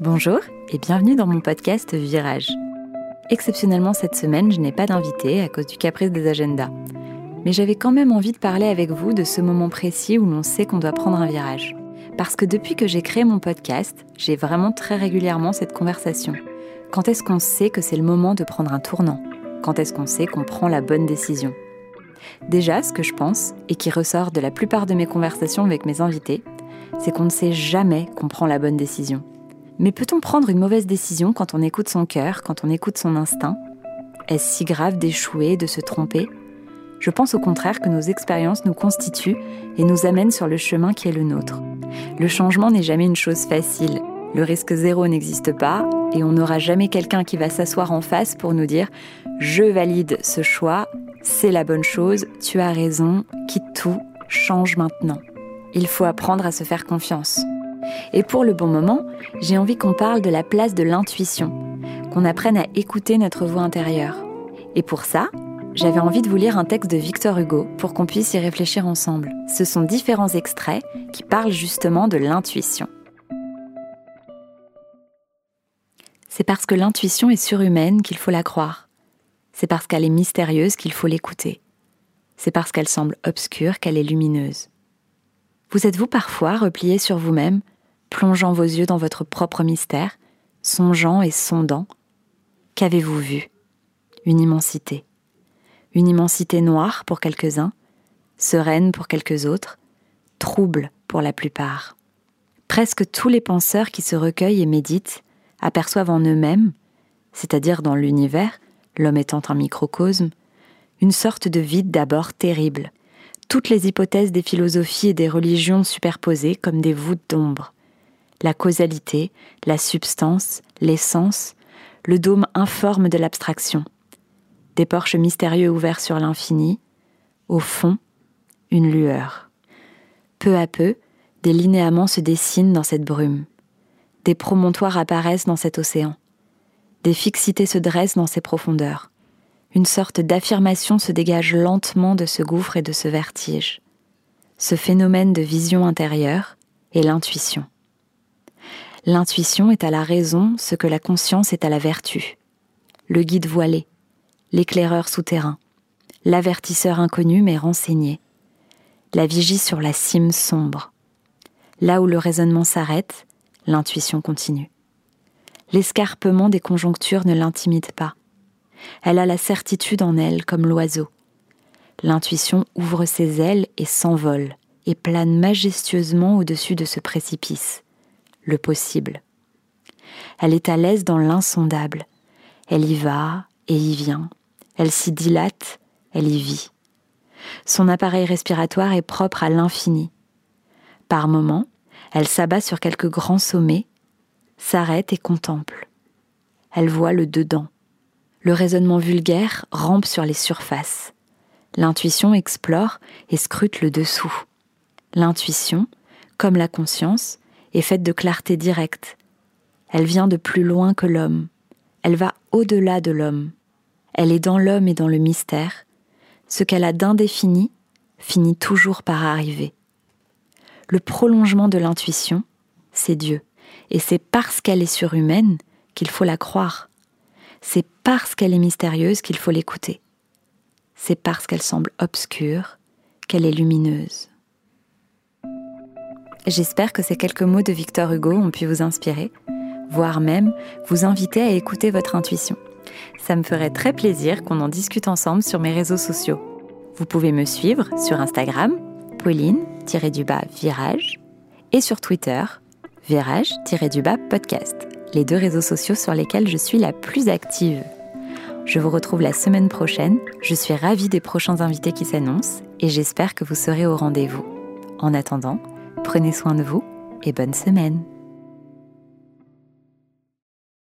Bonjour et bienvenue dans mon podcast Virage. Exceptionnellement cette semaine, je n'ai pas d'invité à cause du caprice des agendas. Mais j'avais quand même envie de parler avec vous de ce moment précis où l'on sait qu'on doit prendre un virage. Parce que depuis que j'ai créé mon podcast, j'ai vraiment très régulièrement cette conversation. Quand est-ce qu'on sait que c'est le moment de prendre un tournant? Quand est-ce qu'on sait qu'on prend la bonne décision? Déjà, ce que je pense, et qui ressort de la plupart de mes conversations avec mes invités, c'est qu'on ne sait jamais qu'on prend la bonne décision. Mais peut-on prendre une mauvaise décision quand on écoute son cœur, quand on écoute son instinct? Est-ce si grave d'échouer, de se tromper? Je pense au contraire que nos expériences nous constituent et nous amènent sur le chemin qui est le nôtre. Le changement n'est jamais une chose facile. Le risque zéro n'existe pas et on n'aura jamais quelqu'un qui va s'asseoir en face pour nous dire ⁇ Je valide ce choix, c'est la bonne chose, tu as raison, quitte tout, change maintenant ⁇ Il faut apprendre à se faire confiance. Et pour le bon moment, j'ai envie qu'on parle de la place de l'intuition, qu'on apprenne à écouter notre voix intérieure. Et pour ça, j'avais envie de vous lire un texte de Victor Hugo pour qu'on puisse y réfléchir ensemble. Ce sont différents extraits qui parlent justement de l'intuition. C'est parce que l'intuition est surhumaine qu'il faut la croire. C'est parce qu'elle est mystérieuse qu'il faut l'écouter. C'est parce qu'elle semble obscure qu'elle est lumineuse. Vous êtes-vous parfois replié sur vous-même plongeant vos yeux dans votre propre mystère, songeant et sondant, qu'avez-vous vu? Une immensité. Une immensité noire pour quelques-uns, sereine pour quelques autres, trouble pour la plupart. Presque tous les penseurs qui se recueillent et méditent aperçoivent en eux-mêmes, c'est-à-dire dans l'univers, l'homme étant un microcosme, une sorte de vide d'abord terrible, toutes les hypothèses des philosophies et des religions superposées comme des voûtes d'ombre, la causalité, la substance, l'essence, le dôme informe de l'abstraction. Des porches mystérieux ouverts sur l'infini, au fond, une lueur. Peu à peu, des linéaments se dessinent dans cette brume. Des promontoires apparaissent dans cet océan. Des fixités se dressent dans ces profondeurs. Une sorte d'affirmation se dégage lentement de ce gouffre et de ce vertige. Ce phénomène de vision intérieure est l'intuition. L'intuition est à la raison ce que la conscience est à la vertu. Le guide voilé, l'éclaireur souterrain, l'avertisseur inconnu mais renseigné, la vigie sur la cime sombre. Là où le raisonnement s'arrête, l'intuition continue. L'escarpement des conjonctures ne l'intimide pas. Elle a la certitude en elle comme l'oiseau. L'intuition ouvre ses ailes et s'envole, et plane majestueusement au-dessus de ce précipice le possible. Elle est à l'aise dans l'insondable. Elle y va et y vient. Elle s'y dilate, elle y vit. Son appareil respiratoire est propre à l'infini. Par moments, elle s'abat sur quelques grands sommets, s'arrête et contemple. Elle voit le dedans. Le raisonnement vulgaire rampe sur les surfaces. L'intuition explore et scrute le dessous. L'intuition, comme la conscience, est faite de clarté directe. Elle vient de plus loin que l'homme. Elle va au-delà de l'homme. Elle est dans l'homme et dans le mystère. Ce qu'elle a d'indéfini finit toujours par arriver. Le prolongement de l'intuition, c'est Dieu. Et c'est parce qu'elle est surhumaine qu'il faut la croire. C'est parce qu'elle est mystérieuse qu'il faut l'écouter. C'est parce qu'elle semble obscure qu'elle est lumineuse. J'espère que ces quelques mots de Victor Hugo ont pu vous inspirer, voire même vous inviter à écouter votre intuition. Ça me ferait très plaisir qu'on en discute ensemble sur mes réseaux sociaux. Vous pouvez me suivre sur Instagram, Pauline-Virage, et sur Twitter, Virage-Podcast, les deux réseaux sociaux sur lesquels je suis la plus active. Je vous retrouve la semaine prochaine, je suis ravie des prochains invités qui s'annoncent et j'espère que vous serez au rendez-vous. En attendant, Prenez soin de vous et bonne semaine.